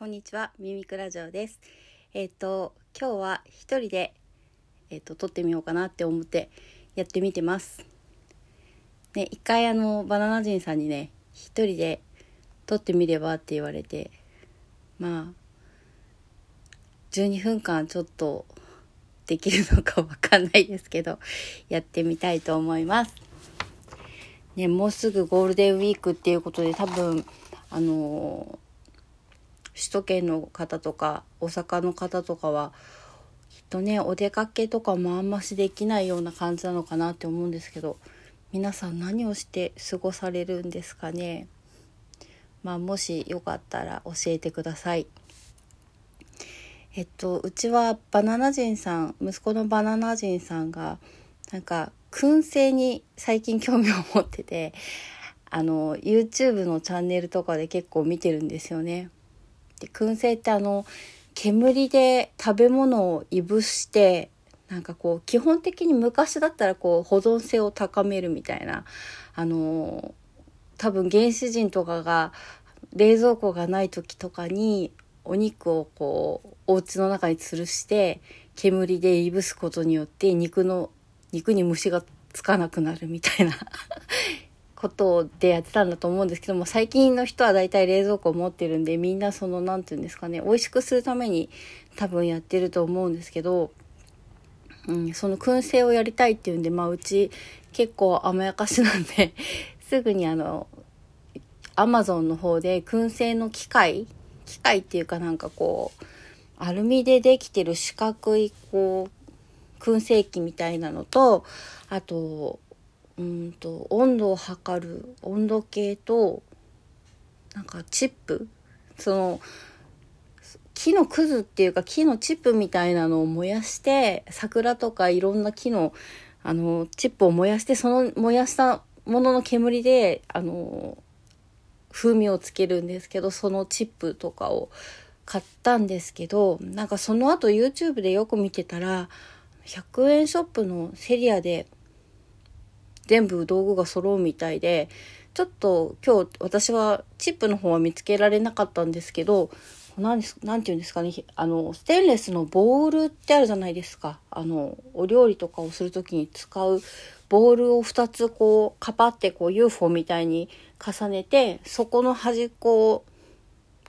こんにちは、ミミクラジオです。えっ、と今日は一人でえっ、と撮ってみようかなって思ってやってみてます。ね、一回あのバナナ人さんにね、一人で撮ってみればって言われて、まあ12分間ちょっとできるのかわかんないですけど、やってみたいと思います。ね、もうすぐゴールデンウィークっていうことで多分あの首都圏の方とか大阪の方とかはきっとねお出かけとかもあんましできないような感じなのかなって思うんですけど皆さん何をして過ごされるんですかね？まあもしよかったら教えてくださいえっとうちはバナナ人さん息子のバナナ人さんがなんか燻製に最近興味を持っててあの YouTube のチャンネルとかで結構見てるんですよね。で燻製ってあの煙で食べ物をいぶしてなんかこう基本的に昔だったらこう保存性を高めるみたいなあの多分原始人とかが冷蔵庫がない時とかにお肉をこうお家の中に吊るして煙でいぶすことによって肉の肉に虫がつかなくなるみたいな。ことでやってたんだと思うんですけども最近の人は大体冷蔵庫を持ってるんでみんなその何て言うんですかね美味しくするために多分やってると思うんですけど、うん、その燻製をやりたいっていうんでまあうち結構甘やかしなんで すぐにあのアマゾンの方で燻製の機械機械っていうかなんかこうアルミでできてる四角いこう燻製機みたいなのとあとうんと温度を測る温度計となんかチップ。その木のくずっていうか木のチップみたいなのを燃やして桜とかいろんな木のあのチップを燃やしてその燃やしたものの煙であの風味をつけるんですけどそのチップとかを買ったんですけどなんかその後 YouTube でよく見てたら100円ショップのセリアで全部道具が揃うみたいでちょっと今日私はチップの方は見つけられなかったんですけど何ですなんて言うんですかねあのステンレスのボールってあるじゃないですか。あのお料理とかをする時に使うボールを2つこうカパってこう UFO みたいに重ねてそこの端っこを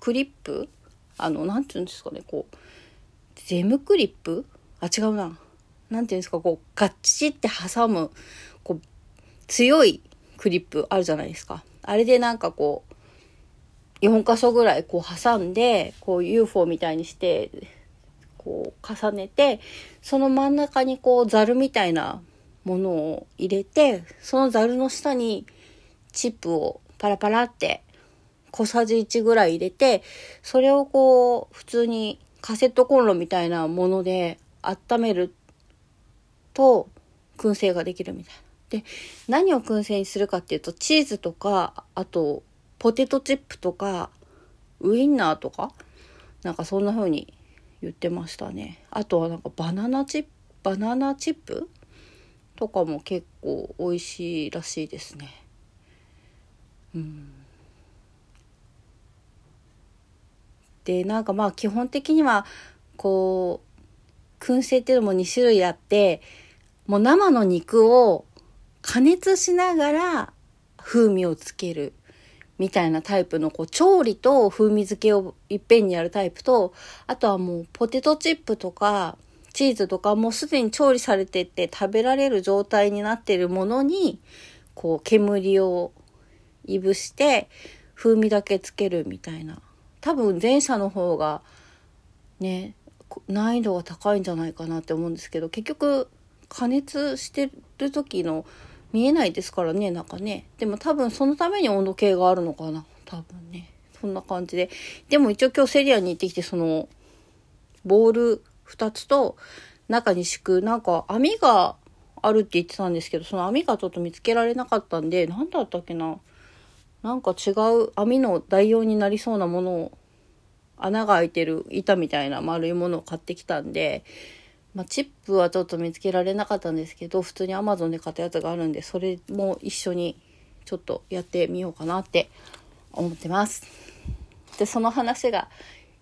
クリップあの何て言うんですかねこうゼムクリップ？あ違うな。何て言うんですかこうガッチって挟むこう強いクリップあるじゃないですか。あれでなんかこう、4箇所ぐらいこう挟んで、こう UFO みたいにして、こう重ねて、その真ん中にこうザルみたいなものを入れて、そのザルの下にチップをパラパラって小さじ1ぐらい入れて、それをこう普通にカセットコンロみたいなもので温めると燻製ができるみたいな。で何を燻製にするかっていうとチーズとかあとポテトチップとかウインナーとかなんかそんな風に言ってましたね。あとはなんかバナナチップバナナチップとかも結構美味しいらしいですね。うん。でなんかまあ基本的にはこう燻製っていうのも2種類あってもう生の肉を加熱しながら風味をつけるみたいなタイプのこう調理と風味付けをいっぺんにやるタイプとあとはもうポテトチップとかチーズとかもうすでに調理されてて食べられる状態になっているものにこう煙をいぶして風味だけつけるみたいな。多分前者の方がね難易度が高いんじゃないかなって思うんですけど結局加熱してる時の見えないですからね、なんかね。でも多分そのために温度計があるのかな。多分ね。そんな感じで。でも一応今日セリアに行ってきて、その、ボール2つと中に敷く、なんか網があるって言ってたんですけど、その網がちょっと見つけられなかったんで、何だったっけな。なんか違う網の代用になりそうなものを、穴が開いてる板みたいな丸いものを買ってきたんで、まあ、チップはちょっと見つけられなかったんですけど普通に Amazon で買ったやつがあるんでそれも一緒にちょっとやってみようかなって思ってます。でその話が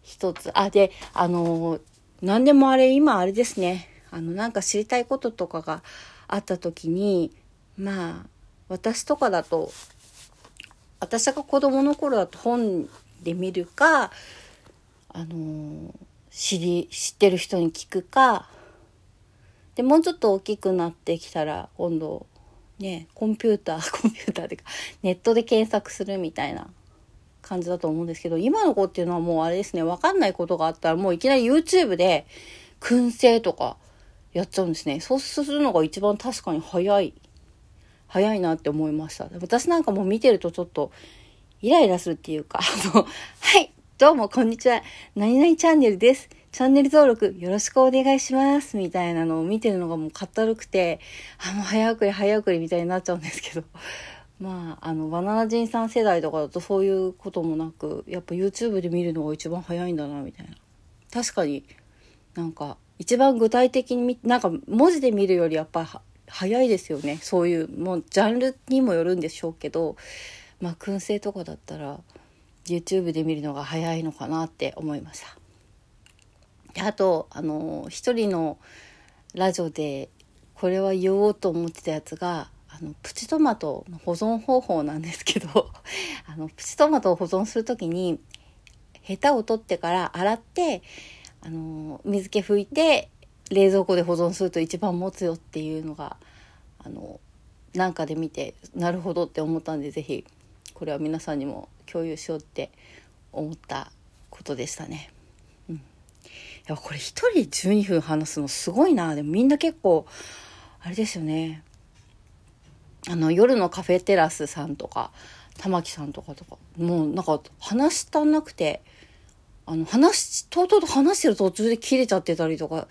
一つ。あ、で、あのー、何でもあれ、今あれですね。あの、なんか知りたいこととかがあった時に、まあ、私とかだと、私が子供の頃だと本で見るか、あの、知り、知ってる人に聞くか、で、もうちょっと大きくなってきたら、今度、ね、コンピューター、コンピューターでか、ネットで検索するみたいな感じだと思うんですけど、今の子っていうのはもうあれですね、わかんないことがあったらもういきなり YouTube で燻製とかやっちゃうんですね。そうするのが一番確かに早い。早いなって思いました。私なんかも見てるとちょっとイライラするっていうか、あの、はい、どうもこんにちは。何々チャンネルです。チャンネル登録よろしくお願いします。みたいなのを見てるのがもうかったるくて、あ、もう早送り早送りみたいになっちゃうんですけど。まあ、あの、バナナ人さん世代とかだとそういうこともなく、やっぱ YouTube で見るのが一番早いんだな、みたいな。確かになんか、一番具体的になんか文字で見るよりやっぱ早いですよね。そういう、もうジャンルにもよるんでしょうけど、まあ、燻製とかだったら、YouTube で見るのが早いのかなって思いました。であとあの一人のラジオでこれは言おうと思ってたやつがあのプチトマトの保存方法なんですけど あのプチトマトを保存する時にヘタを取ってから洗ってあの水気拭いて冷蔵庫で保存すると一番持つよっていうのがあのなんかで見てなるほどって思ったんで是非これは皆さんにも共有しようって思ったことでしたね。やこれ一人12分話すのすごいな。でもみんな結構あれですよね。あの夜のカフェテラスさんとか玉木さんとかとかもうなんか話したなくてあの話とうとうと話してる途中で切れちゃってたりとか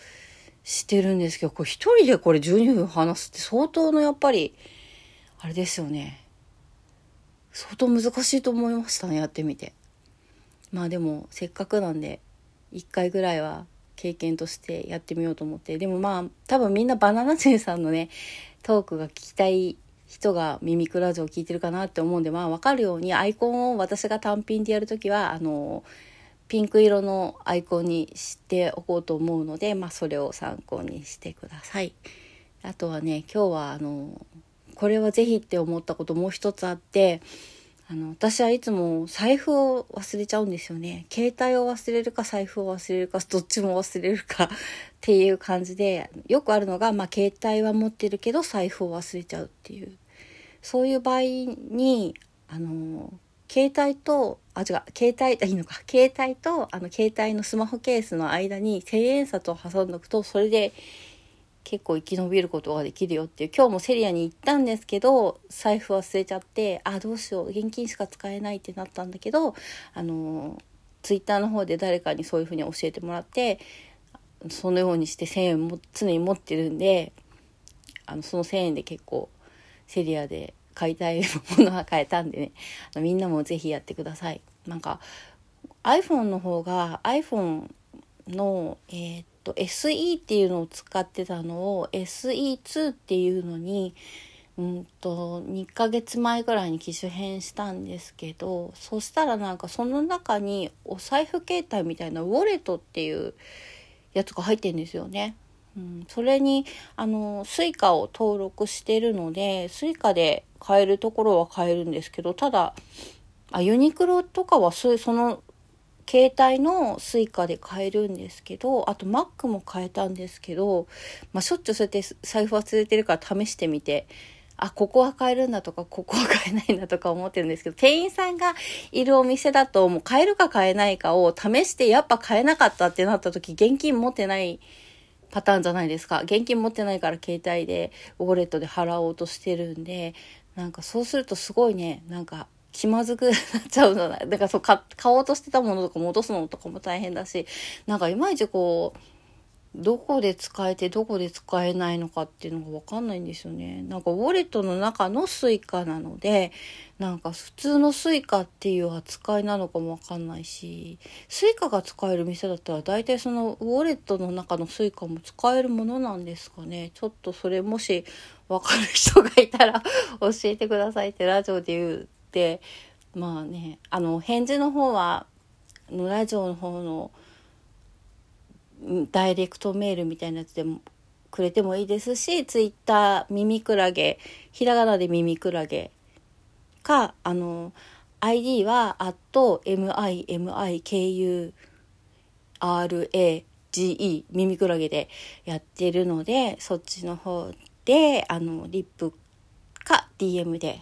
してるんですけどこれ一人でこれ12分話すって相当のやっぱりあれですよね。相当難しいと思いましたねやってみて。まあでもせっかくなんで1回ぐらいは経験としてやってみようと思ってでもまあ多分みんなバナナチェンさんのねトークが聞きたい人がミミクラジオを聞いてるかなって思うんでまあ分かるようにアイコンを私が単品でやるときはあのピンク色のアイコンにしておこうと思うのでまあそれを参考にしてください。あとはね今日はあのこれは是非って思ったこともう一つあってあの、私はいつも財布を忘れちゃうんですよね。携帯を忘れるか財布を忘れるか、どっちも忘れるか っていう感じで、よくあるのが、まあ、携帯は持ってるけど財布を忘れちゃうっていう。そういう場合に、あの、携帯と、あ、違う、携帯、いいのか、携帯と、あの、携帯のスマホケースの間に千円札を挟んどくと、それで結構生き延びることができるよっていう今日もセリアに行ったんですけど財布忘れちゃってあどうしよう現金しか使えないってなったんだけどあのツイッターの方で誰かにそういうふうに教えてもらってそのようにして1,000円も常に持ってるんであのその1,000円で結構セリアで買いたいものは買えたんでねあのみんなも是非やってください。なんか iPhone の方が iPhone の、えー、と SE っていうのを使ってたのを SE2 っていうのにうんと2ヶ月前ぐらいに機種変したんですけどそしたらなんかその中にお財布携帯みたいなウォレットっていうやつが入ってるんですよね。うん、それにあの suica を登録してるので suica で買えるところは買えるんですけどただあユニクロとかはその携帯の suica で買えるんですけど、あと Mac も買えたんですけど、まあ、しょっちゅうそうやって財布忘れてるから試してみて、あ、ここは買えるんだとか、ここは買えないんだとか思ってるんですけど、店員さんがいるお店だと、もう買えるか買えないかを試して、やっぱ買えなかったってなった時、現金持ってないパターンじゃないですか。現金持ってないから携帯で、ウォレットで払おうとしてるんで、なんかそうするとすごいね、なんか気まずくなっちゃうのだ。だからそう買、おうとしてたものとか戻すのとかも大変だし、なんかいまいちこう、どこで使えてどこで使えないのかっていうのがわかんないんですよね。なんかウォレットの中の Suica なので、なんか普通の Suica っていう扱いなのかもわかんないし、Suica が使える店だったら大体そのウォレットの中の Suica も使えるものなんですかね。ちょっとそれもしわかる人がいたら 教えてくださいってラジオで言う、まあね、あの、返事の方は、のラジオの方のダイレクトメールみたいなやつでもくれてもいいですし、ツイッター、耳クラゲ、ひらがなで耳クラゲか、あの、ID は、mimikura, ge 耳クラゲでやってるのでそっちの方であのリップか DM で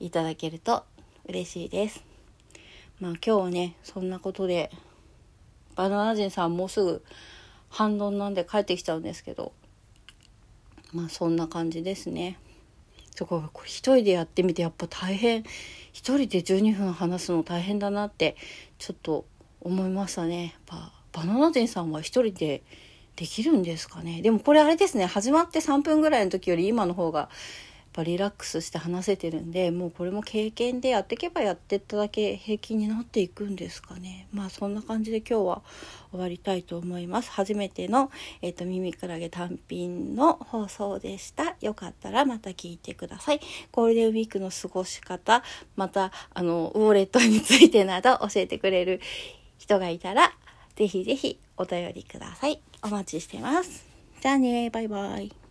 いただけると嬉しいです。まあ今日はねそんなことでバナナ人さんもうすぐ反論なんで帰ってきちゃうんですけどまあそんな感じですね。そここれ一人でやってみてやっぱ大変。一人で12分話すの大変だなってちょっと思いましたね。やっぱバナナ店さんは一人でできるんですかね。でもこれあれですね。始まって3分ぐらいの時より今の方がぱリラックスして話せてるんでもうこれも経験でやっていけばやってっただけ平均になっていくんですかねまあそんな感じで今日は終わりたいと思います初めての、えーと、耳クラゲ単品の放送でしたよかったらまた聞いてくださいゴールデンウィークの過ごし方またあのウォレットについてなど教えてくれる人がいたらぜひぜひお便りください。お待ちしてます。じゃあね、バイバイ。